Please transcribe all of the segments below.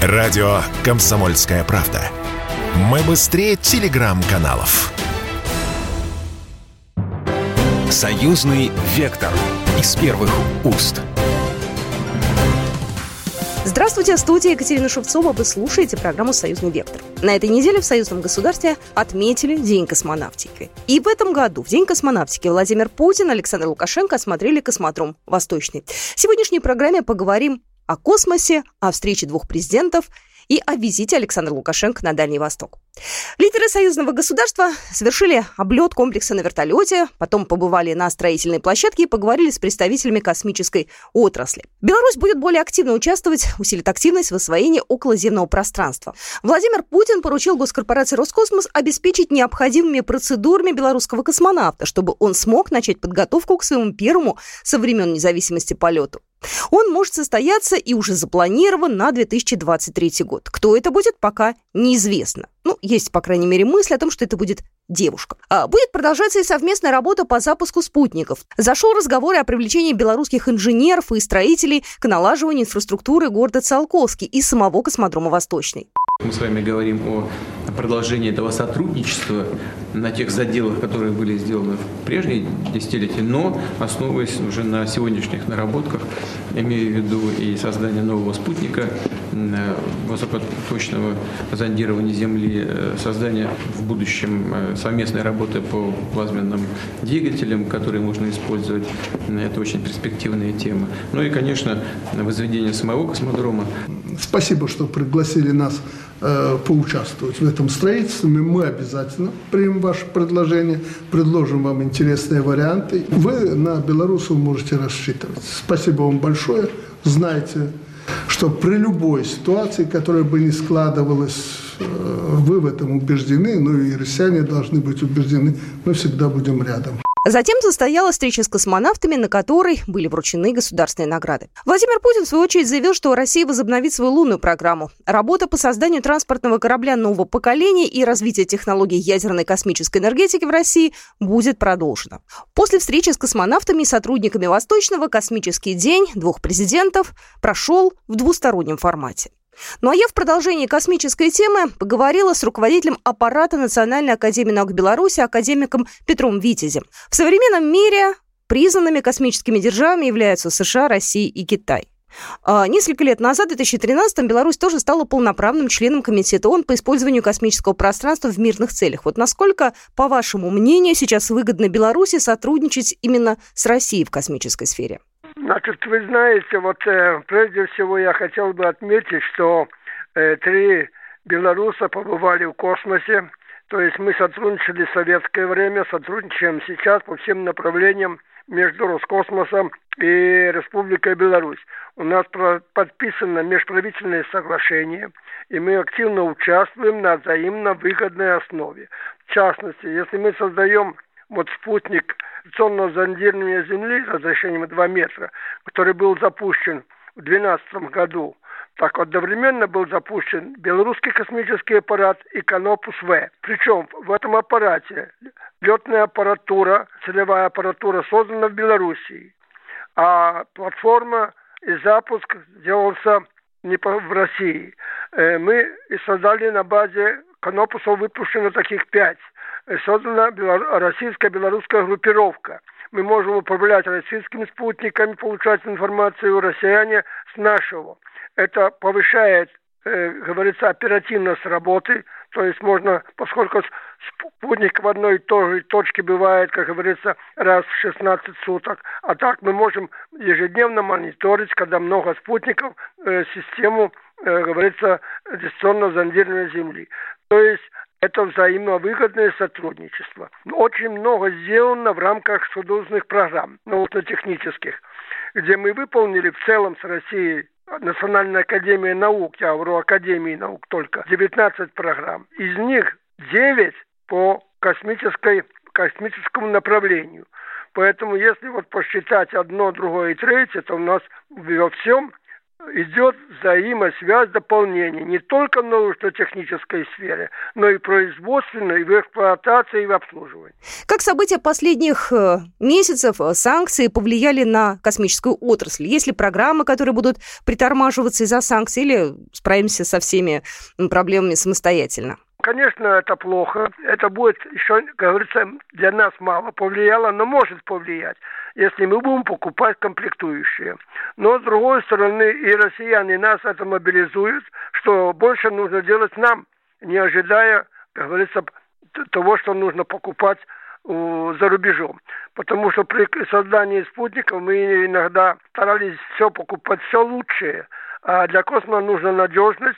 Радио «Комсомольская правда». Мы быстрее телеграм-каналов. Союзный вектор из первых уст. Здравствуйте, в студии Екатерина Шевцова. Вы слушаете программу «Союзный вектор». На этой неделе в союзном государстве отметили День космонавтики. И в этом году, в День космонавтики, Владимир Путин, Александр Лукашенко осмотрели космодром «Восточный». В сегодняшней программе поговорим о космосе, о встрече двух президентов и о визите Александра Лукашенко на Дальний Восток. Лидеры союзного государства совершили облет комплекса на вертолете, потом побывали на строительной площадке и поговорили с представителями космической отрасли. Беларусь будет более активно участвовать, усилит активность в освоении околоземного пространства. Владимир Путин поручил госкорпорации «Роскосмос» обеспечить необходимыми процедурами белорусского космонавта, чтобы он смог начать подготовку к своему первому со времен независимости полету. Он может состояться и уже запланирован на 2023 год. Кто это будет, пока неизвестно. Ну, есть, по крайней мере, мысль о том, что это будет девушка. А будет продолжаться и совместная работа по запуску спутников. Зашел разговор о привлечении белорусских инженеров и строителей к налаживанию инфраструктуры города Циолковский и самого космодрома «Восточный». Мы с вами говорим о продолжении этого сотрудничества на тех заделах, которые были сделаны в прежние десятилетия, но основываясь уже на сегодняшних наработках, имею в виду и создание нового спутника, высокоточного зондирования Земли, э, создание в будущем э, совместной работы по плазменным двигателям, которые можно использовать. Это очень перспективная тема. Ну и, конечно, возведение самого космодрома. Спасибо, что пригласили нас Э, поучаствовать в этом строительстве. Мы обязательно примем ваше предложение, предложим вам интересные варианты. Вы на белорусов можете рассчитывать. Спасибо вам большое. Знайте, что при любой ситуации, которая бы не складывалась, э, вы в этом убеждены, ну и россияне должны быть убеждены, мы всегда будем рядом. Затем состоялась встреча с космонавтами, на которой были вручены государственные награды. Владимир Путин, в свою очередь, заявил, что Россия возобновит свою лунную программу. Работа по созданию транспортного корабля нового поколения и развитие технологий ядерной космической энергетики в России будет продолжена. После встречи с космонавтами и сотрудниками Восточного космический день двух президентов прошел в двустороннем формате. Ну а я в продолжении космической темы поговорила с руководителем аппарата Национальной академии наук Беларуси, академиком Петром Витязем. В современном мире признанными космическими державами являются США, Россия и Китай. А несколько лет назад, в 2013 Беларусь тоже стала полноправным членом Комитета ООН по использованию космического пространства в мирных целях. Вот насколько, по вашему мнению, сейчас выгодно Беларуси сотрудничать именно с Россией в космической сфере? Значит, вы знаете, вот э, прежде всего я хотел бы отметить, что э, три белоруса побывали в космосе, то есть мы сотрудничали в советское время, сотрудничаем сейчас по всем направлениям между Роскосмосом и Республикой Беларусь. У нас подписано межправительное соглашение, и мы активно участвуем на взаимно выгодной основе. В частности, если мы создаем вот спутник информационного зондирования Земли разрешением 2 метра, который был запущен в 2012 году, так одновременно был запущен белорусский космический аппарат и Канопус-В. Причем в этом аппарате летная аппаратура, целевая аппаратура создана в Белоруссии, а платформа и запуск делался не в России. Э, мы создали на базе Канопусов выпущено таких пять – создана российско-белорусская группировка. Мы можем управлять российскими спутниками, получать информацию россияне с нашего. Это повышает, э, говорится, оперативность работы, то есть можно, поскольку спутник в одной и той же точке бывает, как говорится, раз в 16 суток, а так мы можем ежедневно мониторить, когда много спутников, э, систему, э, говорится, дистанционного зондирования Земли. То есть это взаимовыгодное сотрудничество. Очень много сделано в рамках судозных программ, научно-технических, где мы выполнили в целом с Россией Национальная академия наук, я говорю Академии наук только, 19 программ. Из них 9 по космической, космическому направлению. Поэтому если вот посчитать одно, другое и третье, то у нас во всем идет взаимосвязь, дополнение не только в научно-технической сфере, но и производственной, и в эксплуатации, и в обслуживании. Как события последних э, месяцев, э, санкции повлияли на космическую отрасль? Есть ли программы, которые будут притормаживаться из-за санкций, или справимся со всеми проблемами самостоятельно? Конечно, это плохо. Это будет еще, как говорится, для нас мало повлияло, но может повлиять, если мы будем покупать комплектующие. Но, с другой стороны, и россияне нас это мобилизуют, что больше нужно делать нам, не ожидая, как говорится, того, что нужно покупать за рубежом. Потому что при создании спутников мы иногда старались все покупать, все лучшее. А для космоса нужна надежность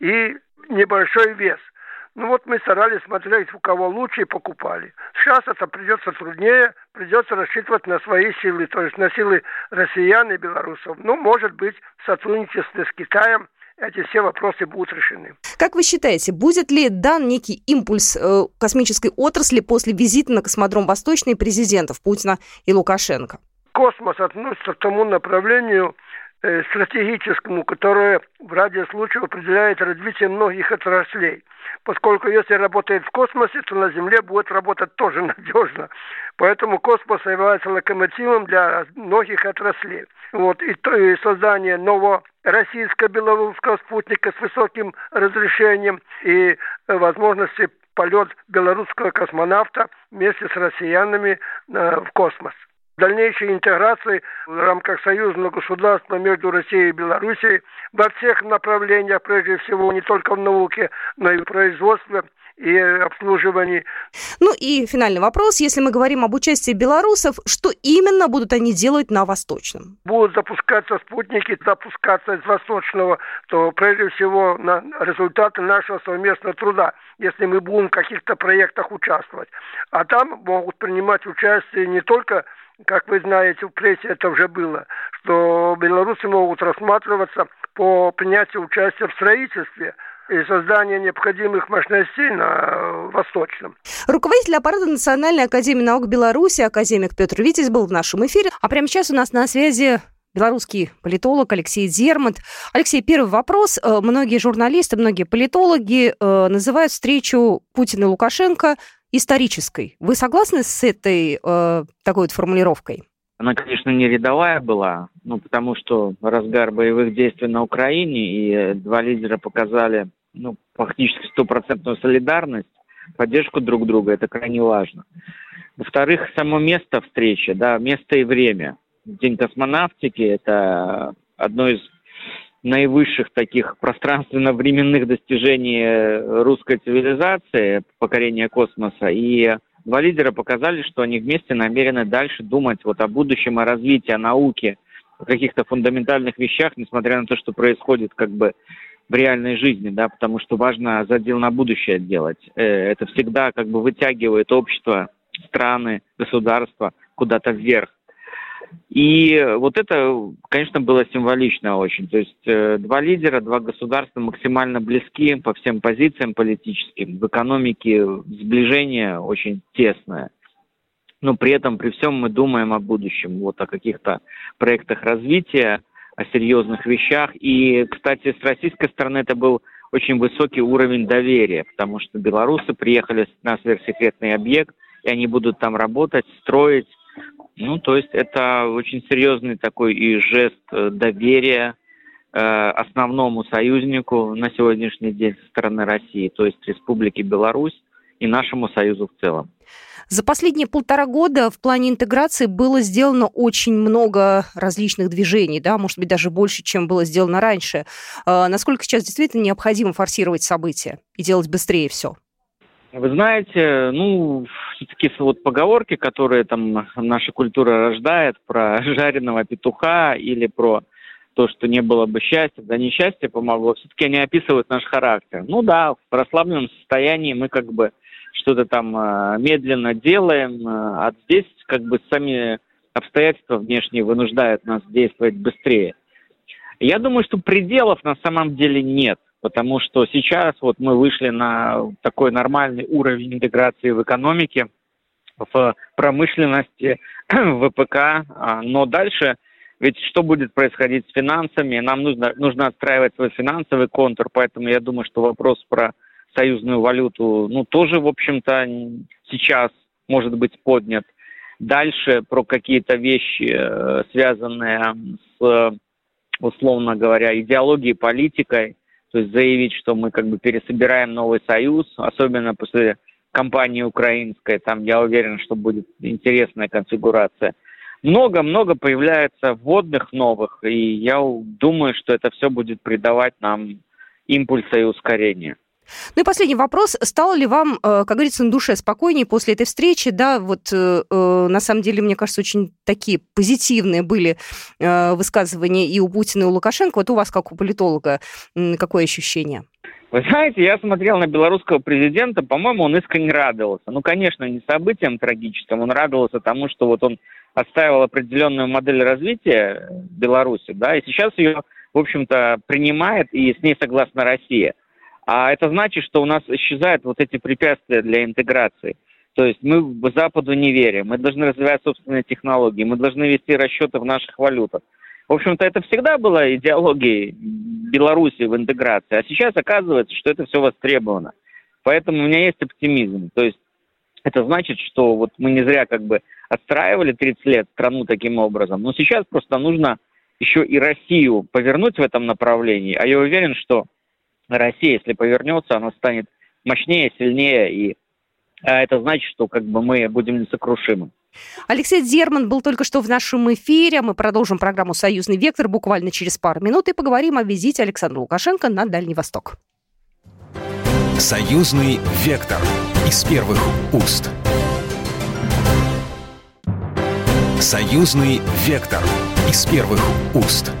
и небольшой вес – ну вот мы старались смотреть, у кого лучше, и покупали. Сейчас это придется труднее, придется рассчитывать на свои силы, то есть на силы россиян и белорусов. Ну, может быть, в сотрудничестве с Китаем эти все вопросы будут решены. Как вы считаете, будет ли дан некий импульс э, космической отрасли после визита на космодром Восточный президентов Путина и Лукашенко? Космос относится к тому направлению, Э, стратегическому, которое в ради случая определяет развитие многих отраслей. Поскольку если работает в космосе, то на Земле будет работать тоже надежно. Поэтому космос является локомотивом для многих отраслей. Вот, и, то, и создание нового российско-белорусского спутника с высоким разрешением и возможности полет белорусского космонавта вместе с россиянами э, в космос дальнейшей интеграции в рамках союзного государства между Россией и Белоруссией во всех направлениях, прежде всего, не только в науке, но и в производстве и обслуживании. Ну и финальный вопрос. Если мы говорим об участии белорусов, что именно будут они делать на Восточном? Будут запускаться спутники, запускаться из Восточного, то прежде всего на результаты нашего совместного труда, если мы будем в каких-то проектах участвовать. А там могут принимать участие не только как вы знаете, в прессе это уже было, что белорусы могут рассматриваться по принятию участия в строительстве и создании необходимых мощностей на Восточном. Руководитель аппарата Национальной академии наук Беларуси, академик Петр Витязь был в нашем эфире. А прямо сейчас у нас на связи белорусский политолог Алексей Дермат. Алексей, первый вопрос. Э, многие журналисты, многие политологи э, называют встречу Путина и Лукашенко исторической. Вы согласны с этой э, такой вот формулировкой? Она, конечно, не рядовая была, ну, потому что разгар боевых действий на Украине, и два лидера показали ну, фактически стопроцентную солидарность, поддержку друг друга, это крайне важно. Во-вторых, само место встречи, да, место и время. День космонавтики – это одно из наивысших таких пространственно-временных достижений русской цивилизации, покорения космоса. И два лидера показали, что они вместе намерены дальше думать вот о будущем, о развитии, о науке, о каких-то фундаментальных вещах, несмотря на то, что происходит как бы в реальной жизни, да, потому что важно задел на будущее делать. Э, это всегда как бы вытягивает общество, страны, государства куда-то вверх. И вот это, конечно, было символично очень. То есть э, два лидера, два государства максимально близки по всем позициям политическим. В экономике сближение очень тесное. Но при этом, при всем мы думаем о будущем, вот о каких-то проектах развития, о серьезных вещах. И, кстати, с российской стороны это был очень высокий уровень доверия, потому что белорусы приехали на сверхсекретный объект, и они будут там работать, строить, ну, то есть это очень серьезный такой и жест э, доверия э, основному союзнику на сегодняшний день со стороны России, то есть Республики Беларусь и нашему союзу в целом. За последние полтора года в плане интеграции было сделано очень много различных движений, да, может быть, даже больше, чем было сделано раньше. Э, насколько сейчас действительно необходимо форсировать события и делать быстрее все? Вы знаете, ну, все-таки вот поговорки, которые там наша культура рождает про жареного петуха или про то, что не было бы счастья, да несчастье помогло, все-таки они описывают наш характер. Ну да, в расслабленном состоянии мы как бы что-то там э, медленно делаем, э, а здесь как бы сами обстоятельства внешние вынуждают нас действовать быстрее. Я думаю, что пределов на самом деле нет потому что сейчас вот мы вышли на такой нормальный уровень интеграции в экономике, в промышленности, в ВПК, а, но дальше ведь что будет происходить с финансами? Нам нужно, нужно отстраивать свой финансовый контур, поэтому я думаю, что вопрос про союзную валюту, ну, тоже, в общем-то, сейчас может быть поднят. Дальше про какие-то вещи, э, связанные с, условно говоря, идеологией, политикой, то есть заявить, что мы как бы пересобираем новый союз, особенно после кампании украинской, там я уверен, что будет интересная конфигурация. Много-много появляется вводных новых, и я думаю, что это все будет придавать нам импульса и ускорения. Ну и последний вопрос. Стало ли вам, э, как говорится, на душе спокойнее после этой встречи? Да, вот э, э, на самом деле, мне кажется, очень такие позитивные были высказывания и у Путина, и у Лукашенко. Вот у вас, как у политолога, какое ощущение? Вы знаете, я смотрел на белорусского президента, по-моему, он искренне радовался. Ну, конечно, не событиям трагическим, он радовался тому, что вот он отстаивал определенную модель развития Беларуси, да, и сейчас ее, в общем-то, принимает, и с ней согласна Россия. А это значит, что у нас исчезают вот эти препятствия для интеграции. То есть мы в Западу не верим, мы должны развивать собственные технологии, мы должны вести расчеты в наших валютах. В общем-то, это всегда была идеологией Беларуси в интеграции, а сейчас оказывается, что это все востребовано. Поэтому у меня есть оптимизм. То есть это значит, что вот мы не зря как бы отстраивали 30 лет страну таким образом, но сейчас просто нужно еще и Россию повернуть в этом направлении, а я уверен, что Россия, если повернется, она станет мощнее, сильнее, и а это значит, что как бы мы будем несокрушимы. Алексей Зерман был только что в нашем эфире. Мы продолжим программу «Союзный вектор» буквально через пару минут и поговорим о визите Александра Лукашенко на Дальний Восток. «Союзный вектор» из первых уст. «Союзный вектор» из первых уст.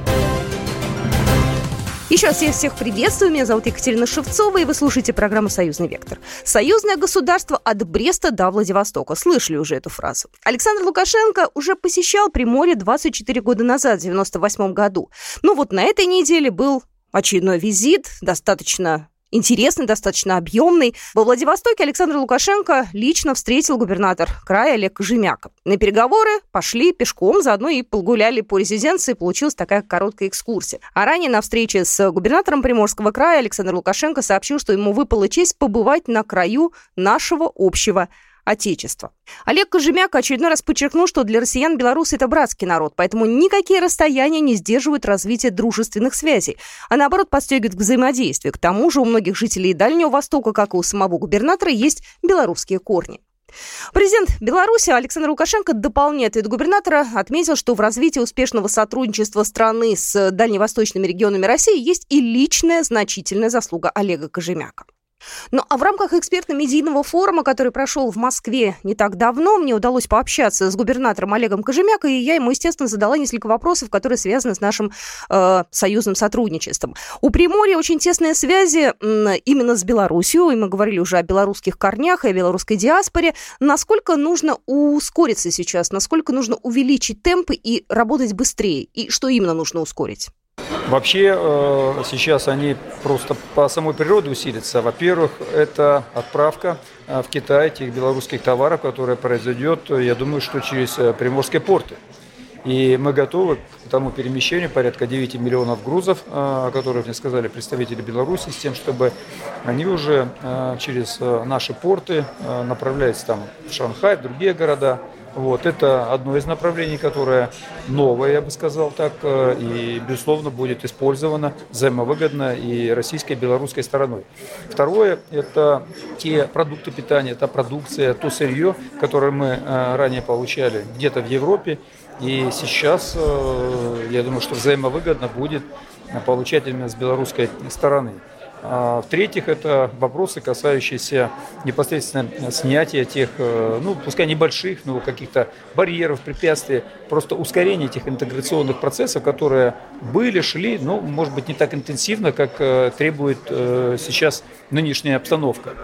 Еще раз я всех приветствую. Меня зовут Екатерина Шевцова, и вы слушаете программу «Союзный вектор». Союзное государство от Бреста до Владивостока. Слышали уже эту фразу. Александр Лукашенко уже посещал Приморье 24 года назад, в 98 году. Ну вот на этой неделе был очередной визит, достаточно интересный, достаточно объемный. Во Владивостоке Александр Лукашенко лично встретил губернатор края Олег Кожемяка. На переговоры пошли пешком, заодно и погуляли по резиденции. Получилась такая короткая экскурсия. А ранее на встрече с губернатором Приморского края Александр Лукашенко сообщил, что ему выпала честь побывать на краю нашего общего Отечества. Олег Кожемяк очередной раз подчеркнул, что для россиян белорусы – это братский народ, поэтому никакие расстояния не сдерживают развитие дружественных связей, а наоборот подстегивают к взаимодействию. К тому же у многих жителей Дальнего Востока, как и у самого губернатора, есть белорусские корни. Президент Беларуси Александр Лукашенко, дополняет вид губернатора, отметил, что в развитии успешного сотрудничества страны с дальневосточными регионами России есть и личная значительная заслуга Олега Кожемяка. Ну а в рамках экспертно-медийного форума, который прошел в Москве не так давно, мне удалось пообщаться с губернатором Олегом Кожемякой, и я ему, естественно, задала несколько вопросов, которые связаны с нашим э, союзным сотрудничеством. У Приморья очень тесные связи э, именно с Беларусью, и мы говорили уже о белорусских корнях и о белорусской диаспоре. Насколько нужно ускориться сейчас, насколько нужно увеличить темпы и работать быстрее, и что именно нужно ускорить? Вообще э, сейчас они просто по самой природе усилятся. Во-первых, это отправка э, в Китай тех белорусских товаров, которая произойдет, я думаю, что через э, приморские порты. И мы готовы к тому перемещению порядка 9 миллионов грузов, о которых мне сказали представители Беларуси, с тем, чтобы они уже через наши порты направлялись там в Шанхай, в другие города, вот, это одно из направлений, которое новое, я бы сказал так, э, и, безусловно, будет использовано взаимовыгодно и российской, и белорусской стороной. Второе – это те продукты питания, та продукция, то сырье, которое мы э, ранее получали где-то в Европе, и сейчас, э, я думаю, что взаимовыгодно будет получать именно с белорусской стороны. А, в-третьих, это вопросы, касающиеся непосредственно снятия тех, э, ну, пускай небольших, но каких-то барьеров, препятствий, просто ускорения этих интеграционных процессов, которые были, шли, но, может быть, не так интенсивно, как э, требует э, сейчас нынешняя обстановка.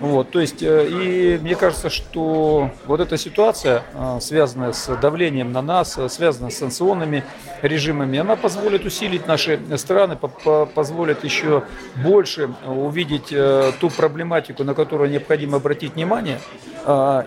Вот, то есть, э, и мне кажется, что вот эта ситуация, э, связанная с давлением на нас, э, связанная с санкционными режимами, она позволит усилить наши страны, позволит еще больше увидеть ту проблематику, на которую необходимо обратить внимание.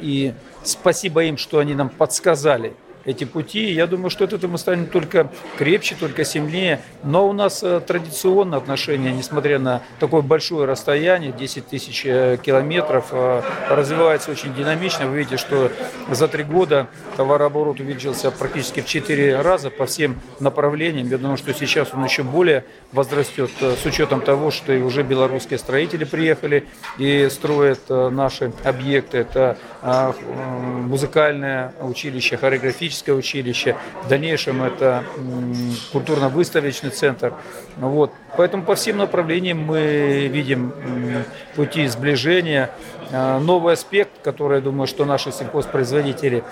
И спасибо им, что они нам подсказали, эти пути. Я думаю, что от этого мы станем только крепче, только сильнее. Но у нас э, традиционно отношения, несмотря на такое большое расстояние, 10 тысяч э, километров, э, развивается очень динамично. Вы видите, что за три года товарооборот увеличился практически в 4 раза по всем направлениям. Я думаю, что сейчас он еще более возрастет с учетом того, что и уже белорусские строители приехали и строят наши объекты. Это музыкальное училище, хореографическое училище. В дальнейшем это культурно-выставочный центр. Вот. Поэтому по всем направлениям мы видим пути сближения. А, новый аспект, который, я думаю, что наши сельхозпроизводители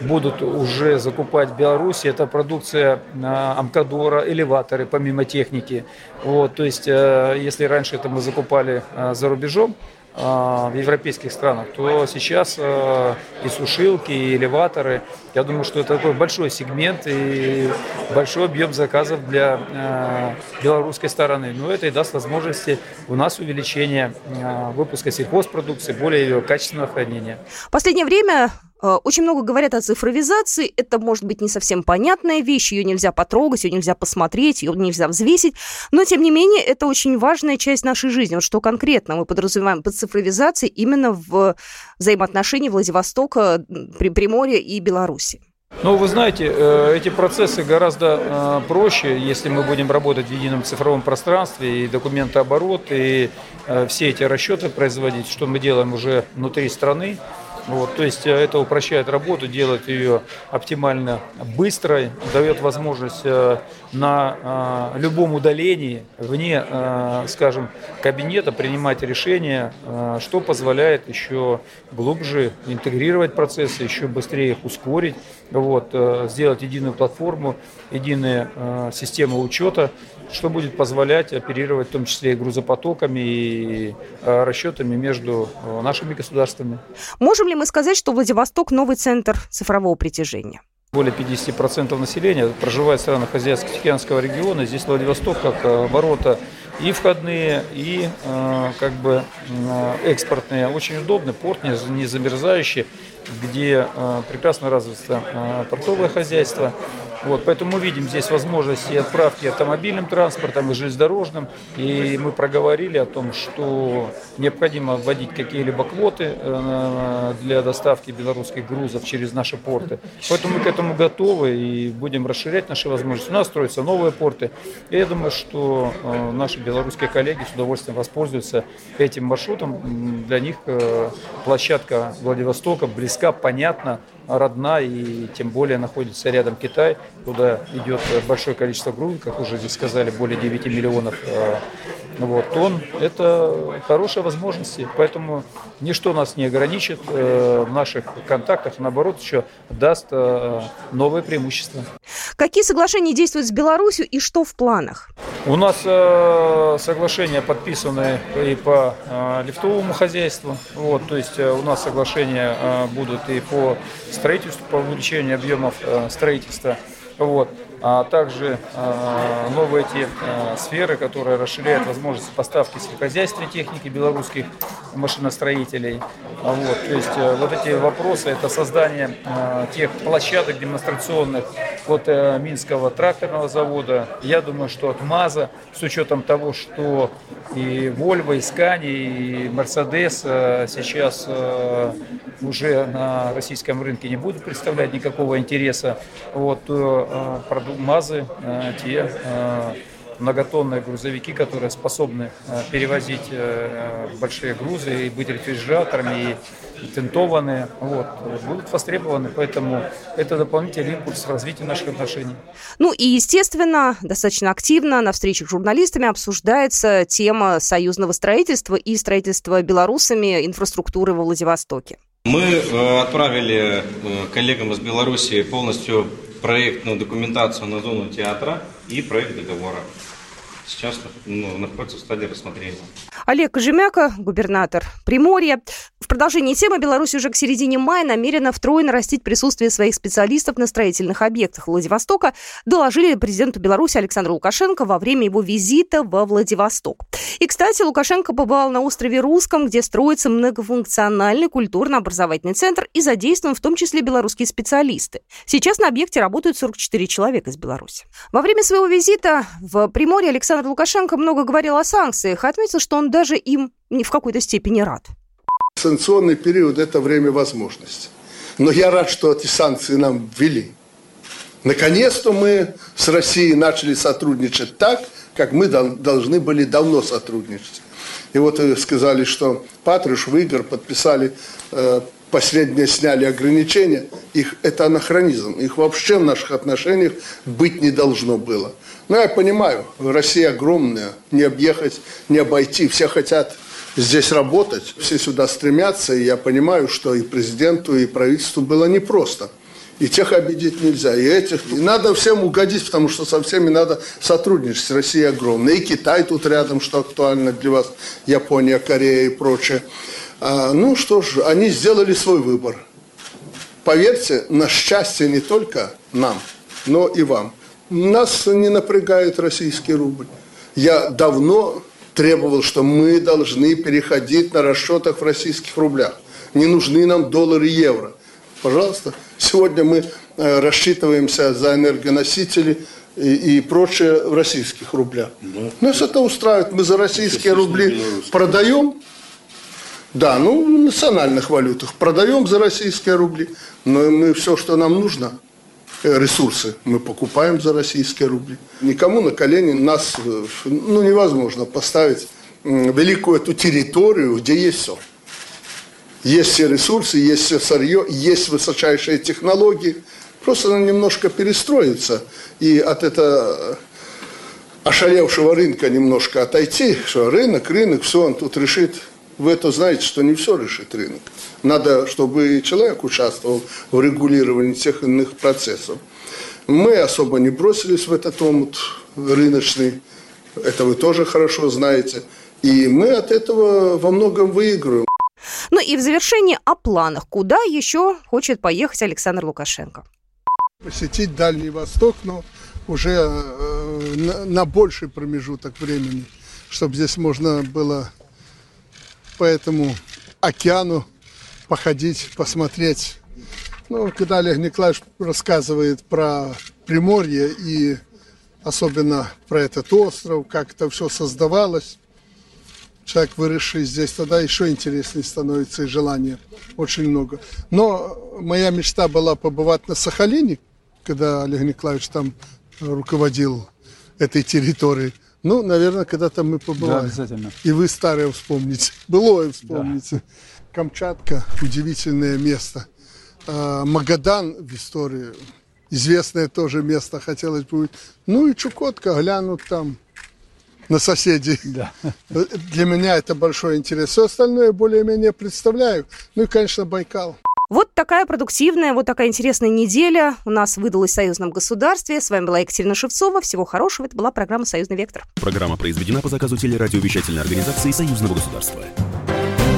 будут уже закупать в Беларуси, это продукция а, Амкадора, элеваторы, помимо техники. Вот, то есть, э, если раньше это мы закупали а, за рубежом, в европейских странах, то сейчас э, и сушилки, и элеваторы, я думаю, что это такой большой сегмент и большой объем заказов для э, белорусской стороны. Но это и даст возможности у нас увеличения выпуска сельхозпродукции, более ее качественного хранения. В последнее время очень много говорят о цифровизации. Это может быть не совсем понятная вещь, ее нельзя потрогать, ее нельзя посмотреть, ее нельзя взвесить. Но, тем не менее, это очень важная часть нашей жизни. Вот что конкретно мы подразумеваем под цифровизацией именно в взаимоотношении Владивостока, Приморья и Беларуси. Ну, вы знаете, э, эти процессы гораздо э, проще, если мы будем работать в едином цифровом пространстве, и документооборот, и все эти расчеты производить, что мы делаем уже внутри страны. Вот, то есть э, это упрощает работу, делает ее оптимально быстрой, дает возможность э, на э, любом удалении, вне, скажем, кабинета принимать решения, что позволяет еще глубже интегрировать процессы, еще быстрее их ускорить, вот, сделать единую платформу, единую систему учета, что будет позволять оперировать в том числе и грузопотоками, и расчетами между нашими государствами. Можем ли мы сказать, что Владивосток – новый центр цифрового притяжения? Более 50% населения проживает в странах Азиатско-Тихоокеанского региона. Здесь Владивосток как э, ворота и входные, и э, как бы э, экспортные. Очень удобный порт, не замерзающий, где прекрасно развито портовое хозяйство. Вот, поэтому мы видим здесь возможности отправки автомобильным транспортом и железнодорожным. И мы проговорили о том, что необходимо вводить какие-либо квоты э, для доставки белорусских грузов через наши порты. Поэтому мы к этому готовы и будем расширять наши возможности. У нас строятся новые порты. И я думаю, что э, наши белорусские коллеги с удовольствием воспользуются этим маршрутом. Для них э, площадка Владивостока близка, понятна, родна и тем более находится рядом Китай, куда идет большое количество грузов, как уже здесь сказали, более 9 миллионов э, вот, тонн. Это хорошая возможность, поэтому ничто нас не ограничит э, в наших контактах, наоборот, еще даст э, новые преимущества. Какие соглашения действуют с Беларусью и что в планах? У нас э, соглашения подписаны и по э, лифтовому хозяйству. Вот, то есть э, у нас соглашения э, будут и по строительству, по увеличению объемов э, строительства. Вот а также а, новые те а, сферы, которые расширяют возможности поставки сельскохозяйственной техники белорусских машиностроителей. А вот, то есть э, вот эти вопросы, это создание тех площадок демонстрационных от э, Минского тракторного завода. Я думаю, что от МАЗа, с учетом того, что и Volvo, и Scania, и Mercedes э, сейчас уже на российском рынке не будут представлять никакого интереса, вот, МАЗы, э, те э, многотонные грузовики, которые способны э, перевозить большие грузы и быть рефрижераторами, и тентованные, вот, будут востребованы. Поэтому это дополнительный импульс в развитии наших отношений. Ну и, естественно, достаточно активно на встречах с журналистами обсуждается тема союзного строительства и строительства белорусами инфраструктуры во Владивостоке. Мы отправили коллегам из Беларуси полностью проектную документацию на зону театра и проект договора. Сейчас ну, находится в стадии рассмотрения. Олег Кожемяка, губернатор Приморья. В продолжении темы Беларусь уже к середине мая намерена втрое нарастить присутствие своих специалистов на строительных объектах Владивостока, доложили президенту Беларуси Александру Лукашенко во время его визита во Владивосток. И, кстати, Лукашенко побывал на острове Русском, где строится многофункциональный культурно-образовательный центр и задействован в том числе белорусские специалисты. Сейчас на объекте работают 44 человека из Беларуси. Во время своего визита в Приморье Александр Лукашенко много говорил о санкциях, отметил, что он даже им в какой-то степени рад. Санкционный период – это время возможностей. Но я рад, что эти санкции нам ввели. Наконец-то мы с Россией начали сотрудничать так, как мы должны были давно сотрудничать. И вот сказали, что Патрушев, Игорь подписали, э, последние сняли ограничения. Их, это анахронизм. Их вообще в наших отношениях быть не должно было. Но я понимаю, Россия огромная, не объехать, не обойти. Все хотят здесь работать, все сюда стремятся, и я понимаю, что и президенту, и правительству было непросто. И тех обидеть нельзя, и этих. И надо всем угодить, потому что со всеми надо сотрудничать. Россия огромная. И Китай тут рядом, что актуально для вас, Япония, Корея и прочее. А, ну что ж, они сделали свой выбор. Поверьте, на счастье не только нам, но и вам. Нас не напрягает российский рубль. Я давно требовал, что мы должны переходить на расчетах в российских рублях. Не нужны нам доллары и евро. Пожалуйста, сегодня мы э, рассчитываемся за энергоносители и, и прочее в российских рублях. Да. Нас это устраивает. Мы за российские рубли продаем, да, ну, в национальных валютах. Продаем за российские рубли. Но мы все, что нам нужно, ресурсы мы покупаем за российские рубли. Никому на колени нас э, ну, невозможно поставить великую эту территорию, где есть все. Есть все ресурсы, есть все сырье, есть высочайшие технологии. Просто надо немножко перестроиться и от этого ошалевшего рынка немножко отойти, что рынок, рынок, все он тут решит вы это знаете, что не все решит рынок. Надо, чтобы человек участвовал в регулировании тех иных процессов. Мы особо не бросились в этот омут рыночный, это вы тоже хорошо знаете. И мы от этого во многом выигрываем. Ну и в завершении о планах. Куда еще хочет поехать Александр Лукашенко? Посетить Дальний Восток, но уже э, на, на больший промежуток времени, чтобы здесь можно было по этому океану походить, посмотреть. Ну, когда Олег Николаевич рассказывает про Приморье и особенно про этот остров, как это все создавалось, человек, выросший здесь, тогда еще интереснее становится и желание очень много. Но моя мечта была побывать на Сахалине, когда Олег Николаевич там руководил этой территорией. Ну, наверное, когда-то мы побываем. Да, обязательно. И вы старое вспомните. Былое вспомните. Да. Камчатка – удивительное место. А, Магадан в истории – известное тоже место, хотелось бы. Ну и Чукотка, глянут там на соседей. Да. Для меня это большой интерес. Все остальное более-менее представляю. Ну и, конечно, Байкал. Вот такая продуктивная, вот такая интересная неделя у нас выдалась в союзном государстве. С вами была Екатерина Шевцова. Всего хорошего. Это была программа «Союзный вектор». Программа произведена по заказу телерадиовещательной организации Союзного государства.